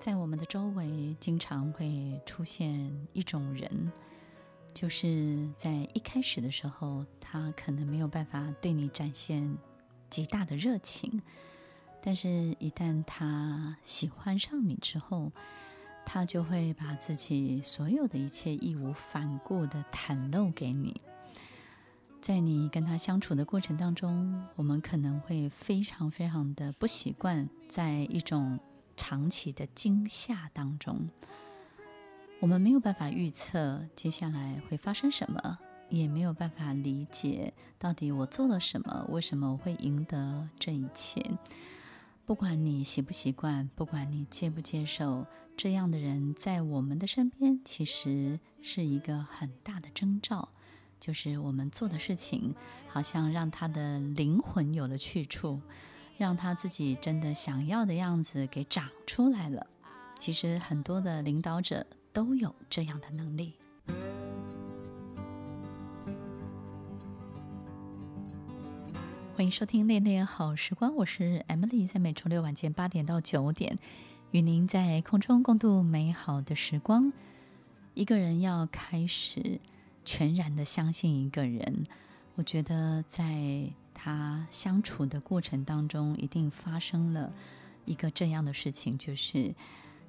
在我们的周围，经常会出现一种人，就是在一开始的时候，他可能没有办法对你展现极大的热情，但是，一旦他喜欢上你之后，他就会把自己所有的一切义无反顾地袒露给你。在你跟他相处的过程当中，我们可能会非常非常的不习惯，在一种。长期的惊吓当中，我们没有办法预测接下来会发生什么，也没有办法理解到底我做了什么，为什么我会赢得这一切。不管你习不习惯，不管你接不接受，这样的人在我们的身边，其实是一个很大的征兆，就是我们做的事情好像让他的灵魂有了去处。让他自己真的想要的样子给长出来了。其实很多的领导者都有这样的能力。欢迎收听《恋恋好时光》，我是 Emily，在每周六晚间八点到九点，与您在空中共度美好的时光。一个人要开始全然的相信一个人，我觉得在。他相处的过程当中，一定发生了一个这样的事情，就是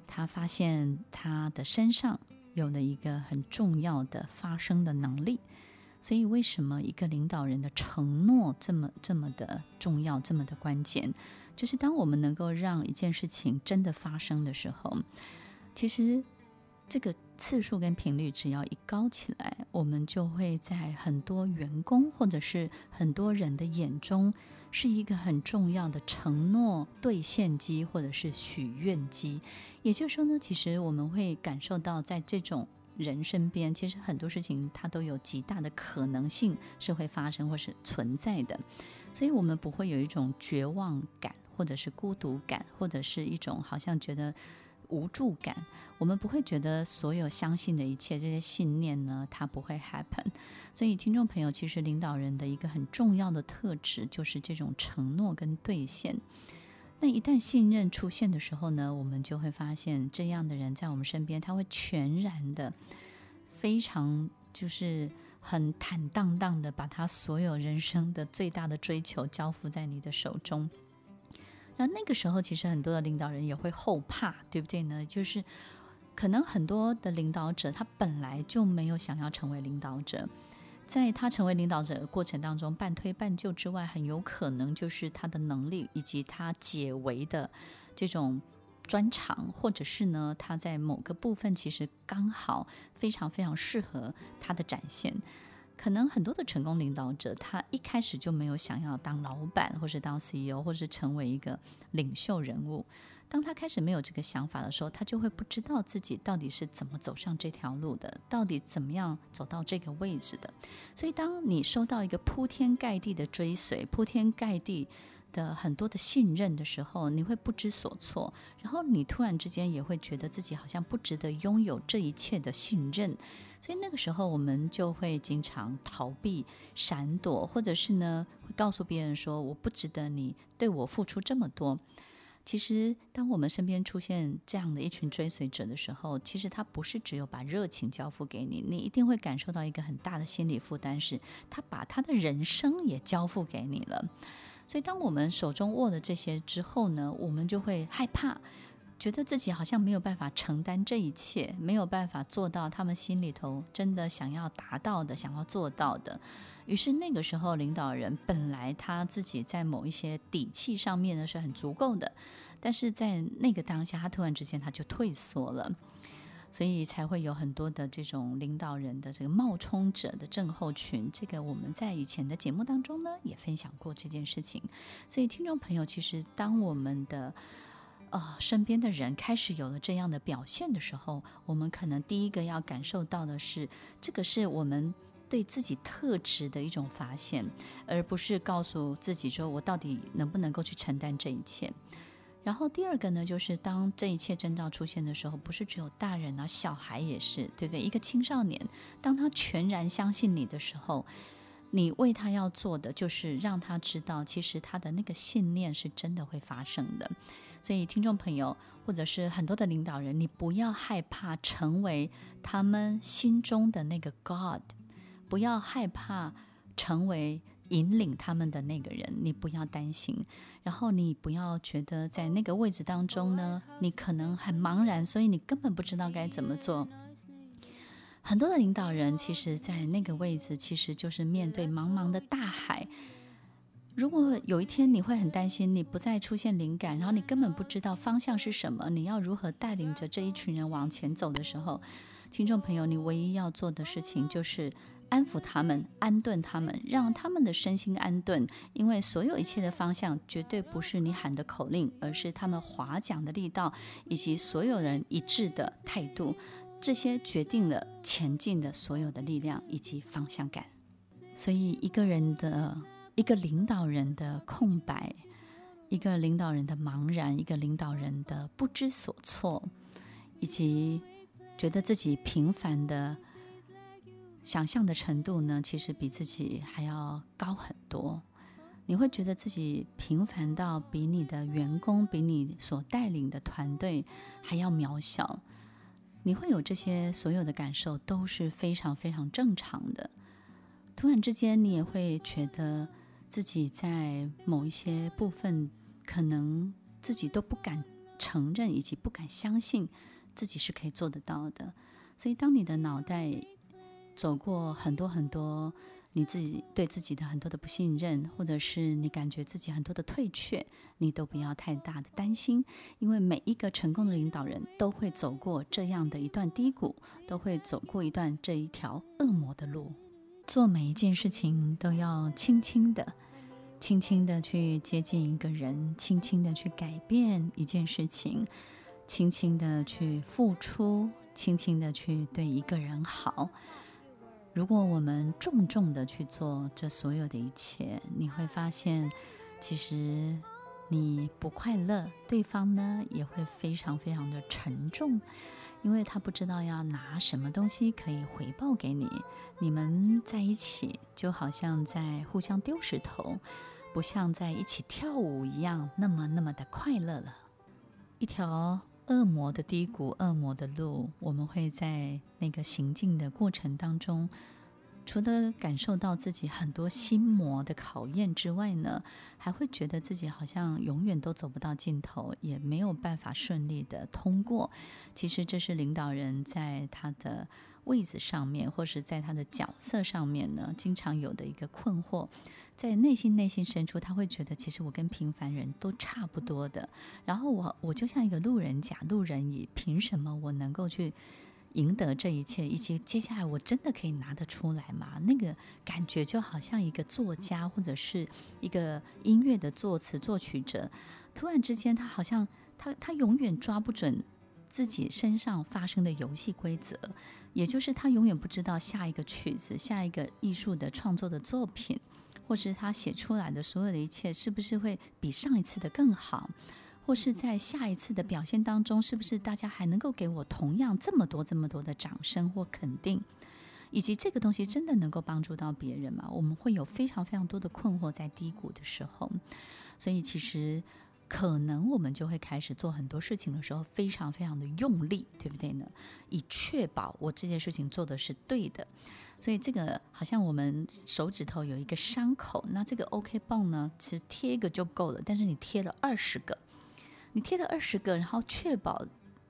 他发现他的身上有了一个很重要的发声的能力。所以，为什么一个领导人的承诺这么这么的重要，这么的关键？就是当我们能够让一件事情真的发生的时候，其实。这个次数跟频率只要一高起来，我们就会在很多员工或者是很多人的眼中，是一个很重要的承诺兑现机或者是许愿机。也就是说呢，其实我们会感受到，在这种人身边，其实很多事情它都有极大的可能性是会发生或是存在的，所以我们不会有一种绝望感，或者是孤独感，或者是一种好像觉得。无助感，我们不会觉得所有相信的一切这些信念呢，它不会 happen。所以，听众朋友，其实领导人的一个很重要的特质就是这种承诺跟兑现。那一旦信任出现的时候呢，我们就会发现这样的人在我们身边，他会全然的、非常就是很坦荡荡的把他所有人生的最大的追求交付在你的手中。那那个时候，其实很多的领导人也会后怕，对不对呢？就是可能很多的领导者，他本来就没有想要成为领导者，在他成为领导者的过程当中，半推半就之外，很有可能就是他的能力以及他解围的这种专长，或者是呢，他在某个部分其实刚好非常非常适合他的展现。可能很多的成功领导者，他一开始就没有想要当老板，或是当 CEO，或是成为一个领袖人物。当他开始没有这个想法的时候，他就会不知道自己到底是怎么走上这条路的，到底怎么样走到这个位置的。所以，当你收到一个铺天盖地的追随，铺天盖地的很多的信任的时候，你会不知所措，然后你突然之间也会觉得自己好像不值得拥有这一切的信任，所以那个时候我们就会经常逃避、闪躲，或者是呢会告诉别人说我不值得你对我付出这么多。其实，当我们身边出现这样的一群追随者的时候，其实他不是只有把热情交付给你，你一定会感受到一个很大的心理负担，是他把他的人生也交付给你了。所以，当我们手中握了这些之后呢，我们就会害怕，觉得自己好像没有办法承担这一切，没有办法做到他们心里头真的想要达到的、想要做到的。于是，那个时候，领导人本来他自己在某一些底气上面呢是很足够的，但是在那个当下，他突然之间他就退缩了。所以才会有很多的这种领导人的这个冒充者的症候群。这个我们在以前的节目当中呢也分享过这件事情。所以听众朋友，其实当我们的呃，身边的人开始有了这样的表现的时候，我们可能第一个要感受到的是，这个是我们对自己特质的一种发现，而不是告诉自己说我到底能不能够去承担这一切。然后第二个呢，就是当这一切征兆出现的时候，不是只有大人啊，小孩也是，对不对？一个青少年，当他全然相信你的时候，你为他要做的就是让他知道，其实他的那个信念是真的会发生的。所以，听众朋友，或者是很多的领导人，你不要害怕成为他们心中的那个 God，不要害怕成为。引领他们的那个人，你不要担心，然后你不要觉得在那个位置当中呢，你可能很茫然，所以你根本不知道该怎么做。很多的领导人，其实，在那个位置，其实就是面对茫茫的大海。如果有一天你会很担心，你不再出现灵感，然后你根本不知道方向是什么，你要如何带领着这一群人往前走的时候，听众朋友，你唯一要做的事情就是。安抚他们，安顿他们，让他们的身心安顿。因为所有一切的方向，绝对不是你喊的口令，而是他们划桨的力道，以及所有人一致的态度。这些决定了前进的所有的力量以及方向感。所以，一个人的一个领导人的空白，一个领导人的茫然，一个领导人的不知所措，以及觉得自己平凡的。想象的程度呢，其实比自己还要高很多。你会觉得自己平凡到比你的员工、比你所带领的团队还要渺小。你会有这些所有的感受，都是非常非常正常的。突然之间，你也会觉得自己在某一些部分，可能自己都不敢承认，以及不敢相信自己是可以做得到的。所以，当你的脑袋，走过很多很多，你自己对自己的很多的不信任，或者是你感觉自己很多的退却，你都不要太大的担心，因为每一个成功的领导人都会走过这样的一段低谷，都会走过一段这一条恶魔的路。做每一件事情都要轻轻的，轻轻的去接近一个人，轻轻的去改变一件事情，轻轻的去付出，轻轻的去对一个人好。如果我们重重的去做这所有的一切，你会发现，其实你不快乐，对方呢也会非常非常的沉重，因为他不知道要拿什么东西可以回报给你。你们在一起就好像在互相丢石头，不像在一起跳舞一样那么那么的快乐了。一条。恶魔的低谷，恶魔的路，我们会在那个行进的过程当中，除了感受到自己很多心魔的考验之外呢，还会觉得自己好像永远都走不到尽头，也没有办法顺利的通过。其实这是领导人在他的位子上面，或是在他的角色上面呢，经常有的一个困惑。在内心内心深处，他会觉得，其实我跟平凡人都差不多的。然后我我就像一个路人甲、路人乙，凭什么我能够去赢得这一切？以及接下来我真的可以拿得出来吗？那个感觉就好像一个作家或者是一个音乐的作词作曲者，突然之间，他好像他他永远抓不准自己身上发生的游戏规则，也就是他永远不知道下一个曲子、下一个艺术的创作的作品。或是他写出来的所有的一切，是不是会比上一次的更好？或是在下一次的表现当中，是不是大家还能够给我同样这么多、这么多的掌声或肯定？以及这个东西真的能够帮助到别人吗？我们会有非常非常多的困惑在低谷的时候，所以其实。可能我们就会开始做很多事情的时候，非常非常的用力，对不对呢？以确保我这件事情做的是对的。所以这个好像我们手指头有一个伤口，那这个 OK 棒呢，其实贴一个就够了。但是你贴了二十个，你贴了二十个，然后确保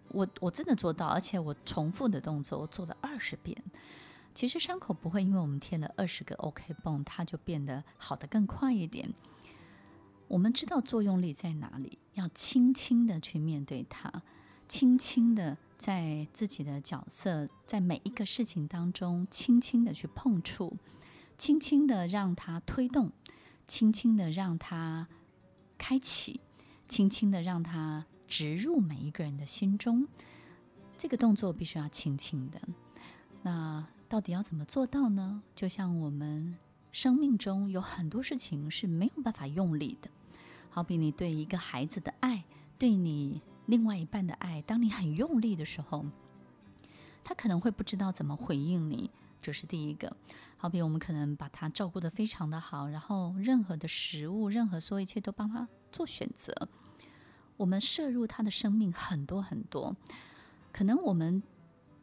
我我真的做到，而且我重复的动作我做了二十遍。其实伤口不会因为我们贴了二十个 OK 绷，它就变得好得更快一点。我们知道作用力在哪里，要轻轻的去面对它，轻轻的在自己的角色，在每一个事情当中，轻轻的去碰触，轻轻的让它推动，轻轻的让它开启，轻轻的让它植入每一个人的心中。这个动作必须要轻轻的。那到底要怎么做到呢？就像我们生命中有很多事情是没有办法用力的，好比你对一个孩子的爱，对你另外一半的爱，当你很用力的时候，他可能会不知道怎么回应你。这是第一个。好比我们可能把他照顾得非常的好，然后任何的食物，任何所有一切都帮他做选择，我们摄入他的生命很多很多，可能我们。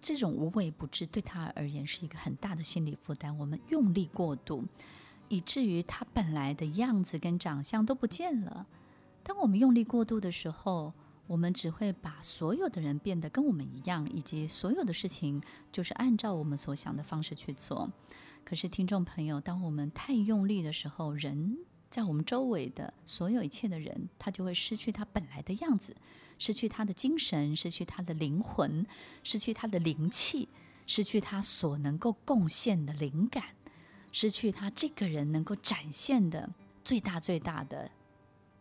这种无微不至对他而言是一个很大的心理负担。我们用力过度，以至于他本来的样子跟长相都不见了。当我们用力过度的时候，我们只会把所有的人变得跟我们一样，以及所有的事情就是按照我们所想的方式去做。可是，听众朋友，当我们太用力的时候，人在我们周围的所有一切的人，他就会失去他本来的样子。失去他的精神，失去他的灵魂，失去他的灵气，失去他所能够贡献的灵感，失去他这个人能够展现的最大最大的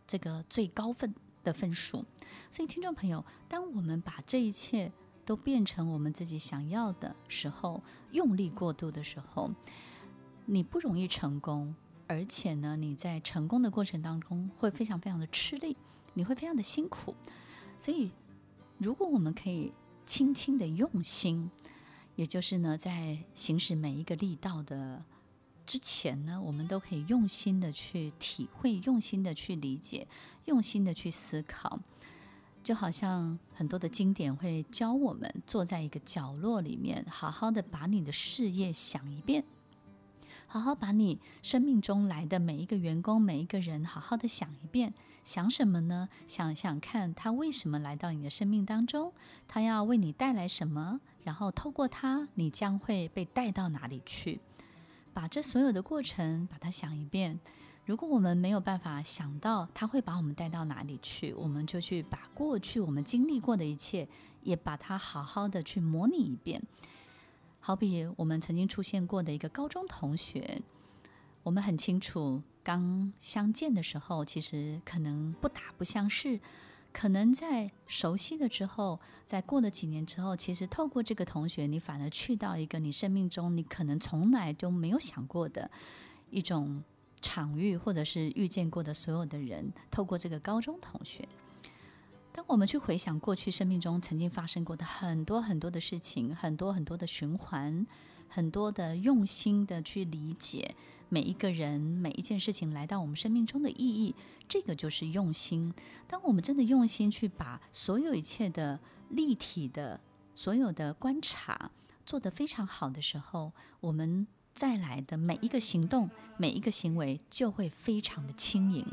这个最高分的分数。所以，听众朋友，当我们把这一切都变成我们自己想要的时候，用力过度的时候，你不容易成功，而且呢，你在成功的过程当中会非常非常的吃力，你会非常的辛苦。所以，如果我们可以轻轻的用心，也就是呢，在行使每一个力道的之前呢，我们都可以用心的去体会，用心的去理解，用心的去思考。就好像很多的经典会教我们，坐在一个角落里面，好好的把你的事业想一遍。好好把你生命中来的每一个员工、每一个人，好好的想一遍。想什么呢？想想看他为什么来到你的生命当中，他要为你带来什么？然后透过他，你将会被带到哪里去？把这所有的过程，把它想一遍。如果我们没有办法想到他会把我们带到哪里去，我们就去把过去我们经历过的一切，也把它好好的去模拟一遍。好比我们曾经出现过的一个高中同学，我们很清楚，刚相见的时候，其实可能不打不相识，可能在熟悉了之后，在过了几年之后，其实透过这个同学，你反而去到一个你生命中你可能从来都没有想过的一种场域，或者是遇见过的所有的人，透过这个高中同学。当我们去回想过去生命中曾经发生过的很多很多的事情，很多很多的循环，很多的用心的去理解每一个人、每一件事情来到我们生命中的意义，这个就是用心。当我们真的用心去把所有一切的立体的所有的观察做得非常好的时候，我们再来的每一个行动、每一个行为就会非常的轻盈。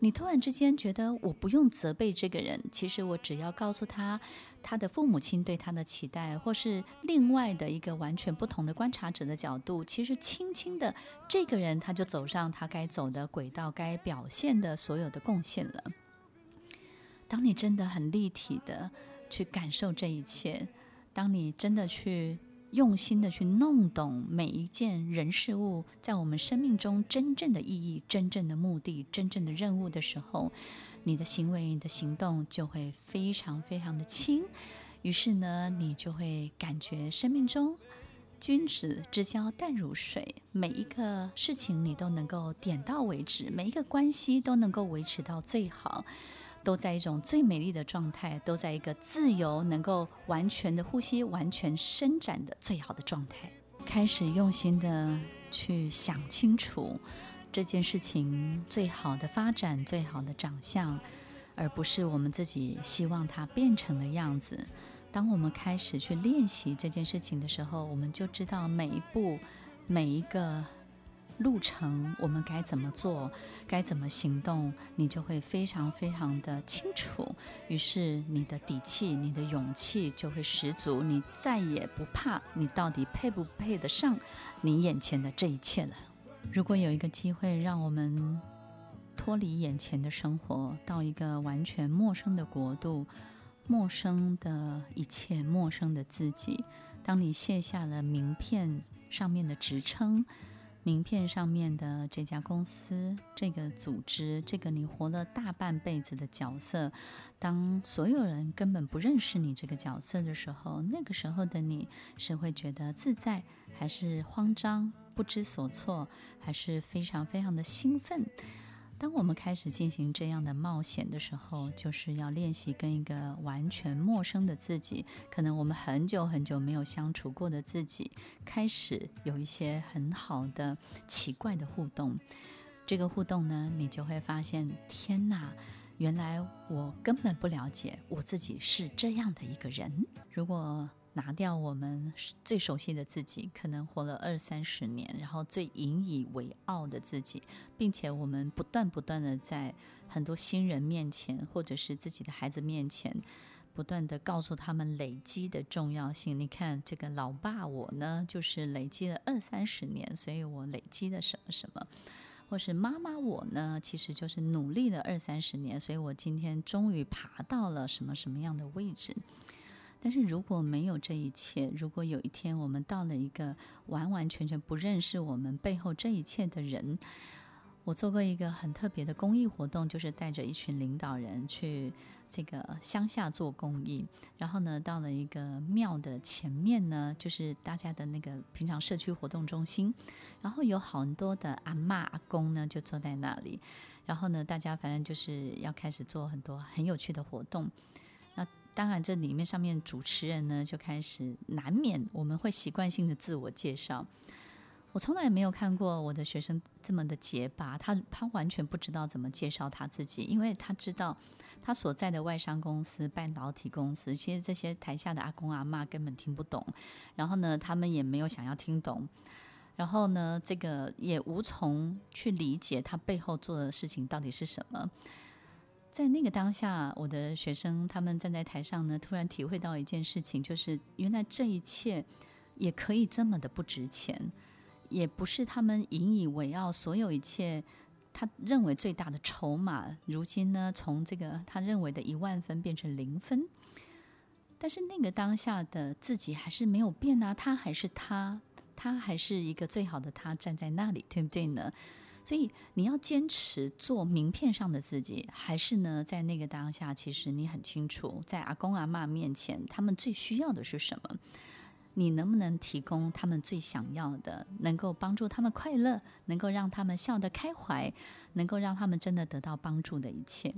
你突然之间觉得我不用责备这个人，其实我只要告诉他他的父母亲对他的期待，或是另外的一个完全不同的观察者的角度，其实轻轻的这个人他就走上他该走的轨道，该表现的所有的贡献了。当你真的很立体的去感受这一切，当你真的去。用心的去弄懂每一件人事物在我们生命中真正的意义、真正的目的、真正的任务的时候，你的行为、你的行动就会非常非常的轻。于是呢，你就会感觉生命中君子之交淡如水，每一个事情你都能够点到为止，每一个关系都能够维持到最好。都在一种最美丽的状态，都在一个自由、能够完全的呼吸、完全伸展的最好的状态。开始用心的去想清楚这件事情最好的发展、最好的长相，而不是我们自己希望它变成的样子。当我们开始去练习这件事情的时候，我们就知道每一步、每一个。路程我们该怎么做，该怎么行动，你就会非常非常的清楚。于是你的底气、你的勇气就会十足，你再也不怕你到底配不配得上你眼前的这一切了。如果有一个机会让我们脱离眼前的生活，到一个完全陌生的国度，陌生的一切，陌生的自己，当你卸下了名片上面的职称。名片上面的这家公司、这个组织、这个你活了大半辈子的角色，当所有人根本不认识你这个角色的时候，那个时候的你是会觉得自在，还是慌张、不知所措，还是非常非常的兴奋？当我们开始进行这样的冒险的时候，就是要练习跟一个完全陌生的自己，可能我们很久很久没有相处过的自己，开始有一些很好的奇怪的互动。这个互动呢，你就会发现，天哪，原来我根本不了解我自己是这样的一个人。如果拿掉我们最熟悉的自己，可能活了二三十年，然后最引以为傲的自己，并且我们不断不断的在很多新人面前，或者是自己的孩子面前，不断的告诉他们累积的重要性。你看，这个老爸我呢，就是累积了二三十年，所以我累积了什么什么，或是妈妈我呢，其实就是努力了二三十年，所以我今天终于爬到了什么什么样的位置。但是如果没有这一切，如果有一天我们到了一个完完全全不认识我们背后这一切的人，我做过一个很特别的公益活动，就是带着一群领导人去这个乡下做公益。然后呢，到了一个庙的前面呢，就是大家的那个平常社区活动中心，然后有很多的阿嬷阿公呢就坐在那里，然后呢，大家反正就是要开始做很多很有趣的活动。当然，这里面上面主持人呢就开始难免我们会习惯性的自我介绍。我从来没有看过我的学生这么的结巴，他他完全不知道怎么介绍他自己，因为他知道他所在的外商公司、半导体公司，其实这些台下的阿公阿妈根本听不懂，然后呢，他们也没有想要听懂，然后呢，这个也无从去理解他背后做的事情到底是什么。在那个当下，我的学生他们站在台上呢，突然体会到一件事情，就是原来这一切也可以这么的不值钱，也不是他们引以为傲，所有一切他认为最大的筹码，如今呢，从这个他认为的一万分变成零分。但是那个当下的自己还是没有变啊，他还是他，他还是一个最好的他站在那里，对不对呢？所以你要坚持做名片上的自己，还是呢，在那个当下，其实你很清楚，在阿公阿嬷面前，他们最需要的是什么？你能不能提供他们最想要的，能够帮助他们快乐，能够让他们笑得开怀，能够让他们真的得到帮助的一切？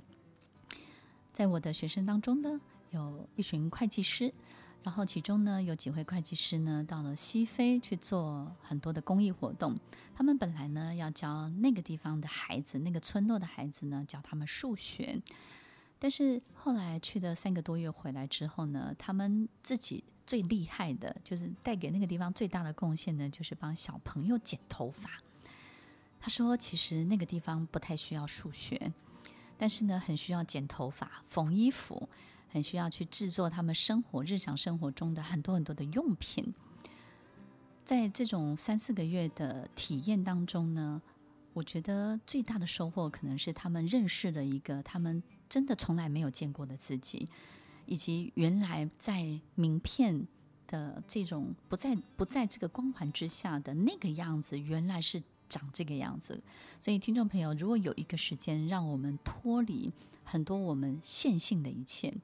在我的学生当中呢，有一群会计师。然后其中呢，有几位会计师呢，到了西非去做很多的公益活动。他们本来呢，要教那个地方的孩子，那个村落的孩子呢，教他们数学。但是后来去了三个多月回来之后呢，他们自己最厉害的，就是带给那个地方最大的贡献呢，就是帮小朋友剪头发。他说，其实那个地方不太需要数学，但是呢，很需要剪头发、缝衣服。很需要去制作他们生活日常生活中的很多很多的用品，在这种三四个月的体验当中呢，我觉得最大的收获可能是他们认识了一个他们真的从来没有见过的自己，以及原来在名片的这种不在不在这个光环之下的那个样子，原来是。长这个样子，所以听众朋友，如果有一个时间让我们脱离很多我们线性的一切，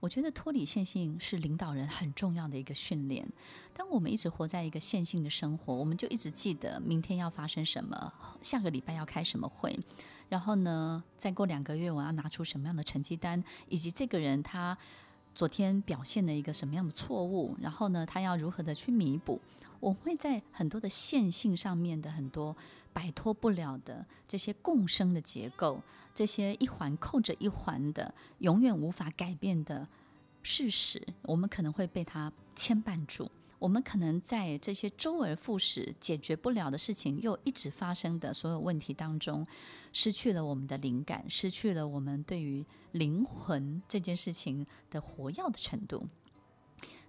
我觉得脱离线性是领导人很重要的一个训练。当我们一直活在一个线性的生活，我们就一直记得明天要发生什么，下个礼拜要开什么会，然后呢，再过两个月我要拿出什么样的成绩单，以及这个人他昨天表现了一个什么样的错误，然后呢，他要如何的去弥补。我会在很多的线性上面的很多摆脱不了的这些共生的结构，这些一环扣着一环的永远无法改变的事实，我们可能会被它牵绊住。我们可能在这些周而复始解决不了的事情又一直发生的所有问题当中，失去了我们的灵感，失去了我们对于灵魂这件事情的活跃的程度。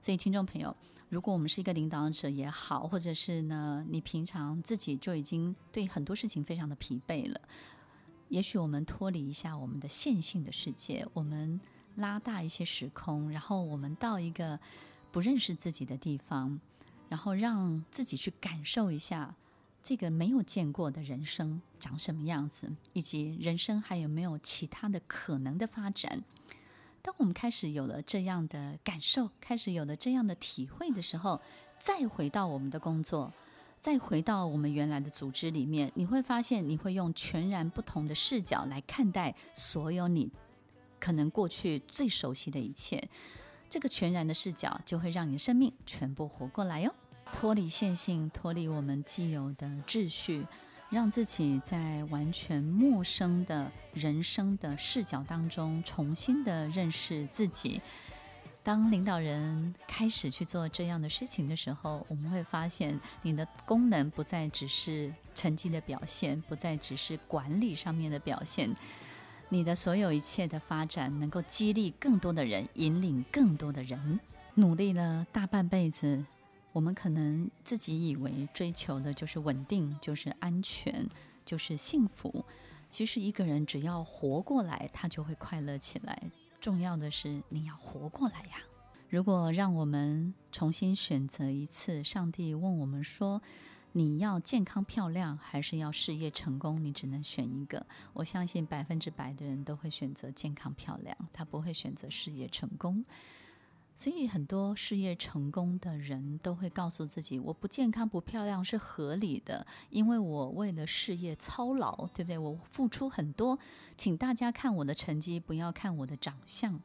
所以，听众朋友，如果我们是一个领导者也好，或者是呢，你平常自己就已经对很多事情非常的疲惫了，也许我们脱离一下我们的线性的世界，我们拉大一些时空，然后我们到一个不认识自己的地方，然后让自己去感受一下这个没有见过的人生长什么样子，以及人生还有没有其他的可能的发展。当我们开始有了这样的感受，开始有了这样的体会的时候，再回到我们的工作，再回到我们原来的组织里面，你会发现，你会用全然不同的视角来看待所有你可能过去最熟悉的一切。这个全然的视角就会让你的生命全部活过来哟。脱离线性，脱离我们既有的秩序，让自己在完全陌生的人生的视角当中重新的认识自己。当领导人开始去做这样的事情的时候，我们会发现你的功能不再只是成绩的表现，不再只是管理上面的表现，你的所有一切的发展能够激励更多的人，引领更多的人，努力了大半辈子。我们可能自己以为追求的就是稳定，就是安全，就是幸福。其实一个人只要活过来，他就会快乐起来。重要的是你要活过来呀。如果让我们重新选择一次，上帝问我们说：“你要健康漂亮，还是要事业成功？”你只能选一个。我相信百分之百的人都会选择健康漂亮，他不会选择事业成功。所以，很多事业成功的人都会告诉自己：“我不健康、不漂亮是合理的，因为我为了事业操劳，对不对？我付出很多，请大家看我的成绩，不要看我的长相。”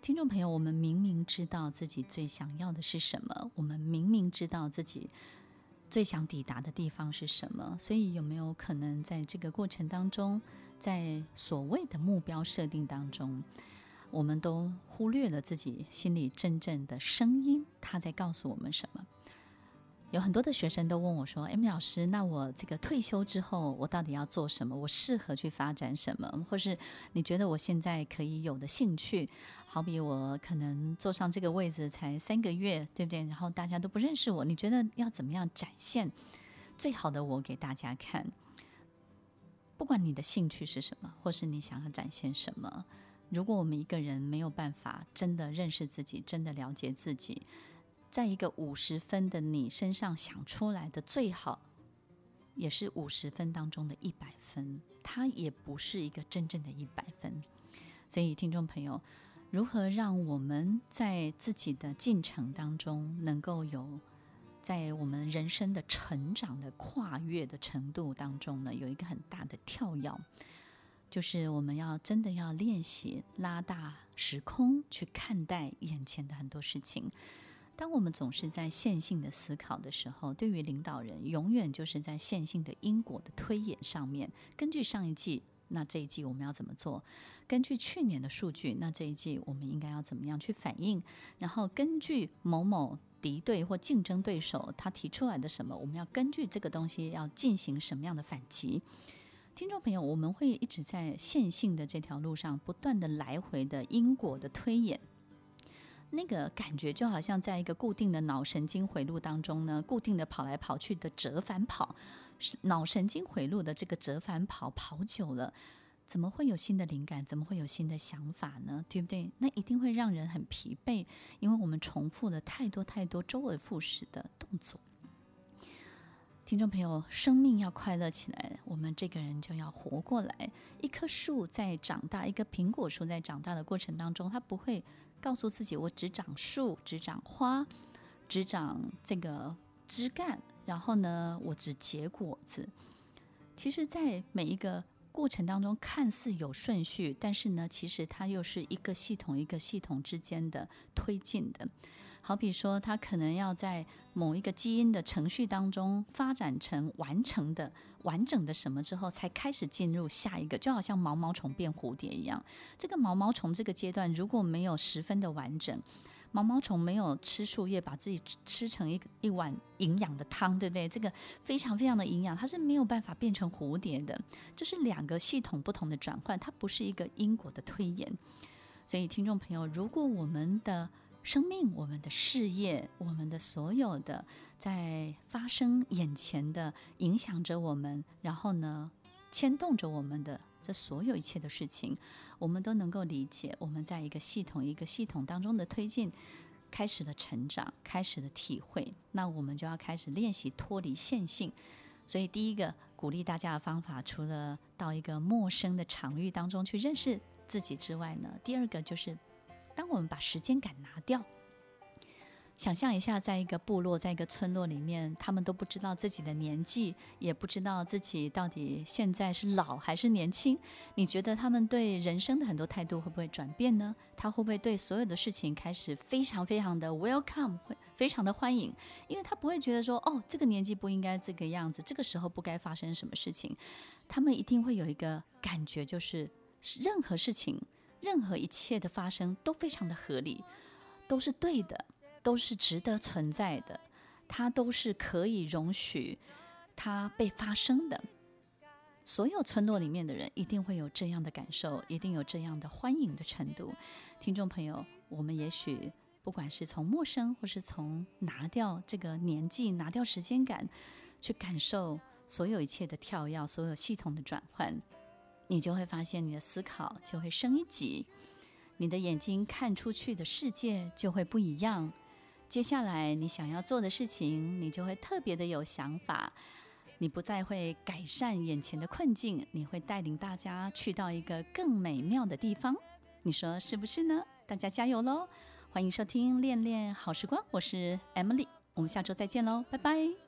听众朋友，我们明明知道自己最想要的是什么，我们明明知道自己最想抵达的地方是什么，所以有没有可能在这个过程当中，在所谓的目标设定当中，我们都忽略了自己心里真正的声音，它在告诉我们什么？有很多的学生都问我说：“M 老师，那我这个退休之后，我到底要做什么？我适合去发展什么？或是你觉得我现在可以有的兴趣？好比我可能坐上这个位置才三个月，对不对？然后大家都不认识我，你觉得要怎么样展现最好的我给大家看？不管你的兴趣是什么，或是你想要展现什么。”如果我们一个人没有办法真的认识自己，真的了解自己，在一个五十分的你身上想出来的最好，也是五十分当中的一百分，它也不是一个真正的一百分。所以，听众朋友，如何让我们在自己的进程当中，能够有在我们人生的成长的跨越的程度当中呢，有一个很大的跳跃？就是我们要真的要练习拉大时空去看待眼前的很多事情。当我们总是在线性的思考的时候，对于领导人，永远就是在线性的因果的推演上面。根据上一季，那这一季我们要怎么做？根据去年的数据，那这一季我们应该要怎么样去反应？然后根据某某敌对或竞争对手他提出来的什么，我们要根据这个东西要进行什么样的反击？听众朋友，我们会一直在线性的这条路上不断的来回的因果的推演，那个感觉就好像在一个固定的脑神经回路当中呢，固定的跑来跑去的折返跑，脑神经回路的这个折返跑跑久了，怎么会有新的灵感？怎么会有新的想法呢？对不对？那一定会让人很疲惫，因为我们重复了太多太多周而复始的动作。听众朋友，生命要快乐起来，我们这个人就要活过来。一棵树在长大，一个苹果树在长大的过程当中，它不会告诉自己我只长树、只长花、只长这个枝干，然后呢，我只结果子。其实，在每一个过程当中，看似有顺序，但是呢，其实它又是一个系统一个系统之间的推进的。好比说，它可能要在某一个基因的程序当中发展成完成的完整的什么之后，才开始进入下一个，就好像毛毛虫变蝴蝶一样。这个毛毛虫这个阶段如果没有十分的完整，毛毛虫没有吃树叶，把自己吃成一一碗营养的汤，对不对？这个非常非常的营养，它是没有办法变成蝴蝶的。这是两个系统不同的转换，它不是一个因果的推演。所以，听众朋友，如果我们的生命、我们的事业、我们的所有的在发生眼前的、影响着我们，然后呢，牵动着我们的这所有一切的事情，我们都能够理解。我们在一个系统、一个系统当中的推进，开始了成长，开始了体会。那我们就要开始练习脱离线性。所以，第一个鼓励大家的方法，除了到一个陌生的场域当中去认识自己之外呢，第二个就是，当我们把时间感拿掉。想象一下，在一个部落，在一个村落里面，他们都不知道自己的年纪，也不知道自己到底现在是老还是年轻。你觉得他们对人生的很多态度会不会转变呢？他会不会对所有的事情开始非常非常的 welcome，会非常的欢迎？因为他不会觉得说，哦，这个年纪不应该这个样子，这个时候不该发生什么事情。他们一定会有一个感觉，就是任何事情，任何一切的发生都非常的合理，都是对的。都是值得存在的，它都是可以容许它被发生的。所有村落里面的人一定会有这样的感受，一定有这样的欢迎的程度。听众朋友，我们也许不管是从陌生，或是从拿掉这个年纪、拿掉时间感，去感受所有一切的跳跃，所有系统的转换，你就会发现你的思考就会升一级，你的眼睛看出去的世界就会不一样。接下来你想要做的事情，你就会特别的有想法。你不再会改善眼前的困境，你会带领大家去到一个更美妙的地方。你说是不是呢？大家加油喽！欢迎收听《恋恋好时光》，我是 Emily，我们下周再见喽，拜拜。